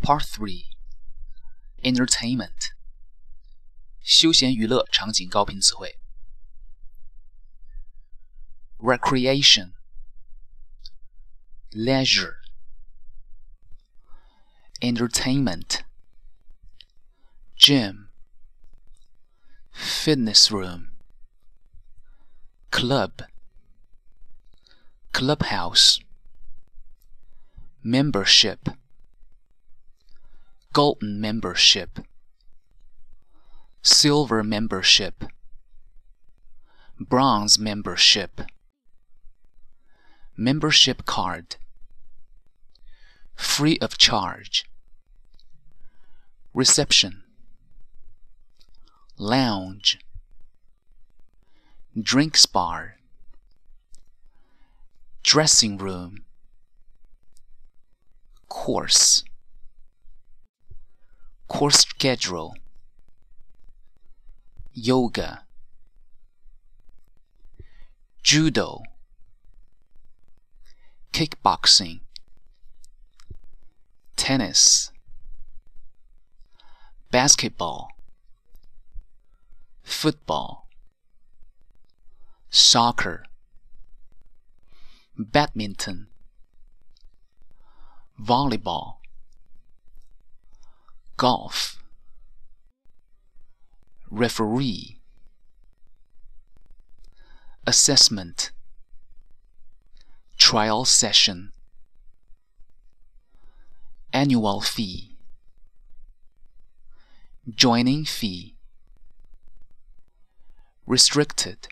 Part Three Entertainment 休闲娱乐场景高频词汇 Recreation Leisure Entertainment Gym Fitness room Club Clubhouse Membership Golden membership. Silver membership. Bronze membership. Membership card. Free of charge. Reception. Lounge. Drinks bar. Dressing room. Course Course schedule. Yoga. Judo. Kickboxing. Tennis. Basketball. Football. Soccer. Badminton. Volleyball Golf Referee Assessment Trial session Annual fee Joining fee Restricted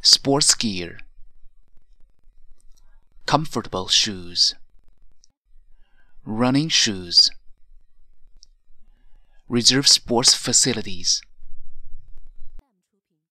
Sports gear Comfortable shoes Running shoes Reserve sports facilities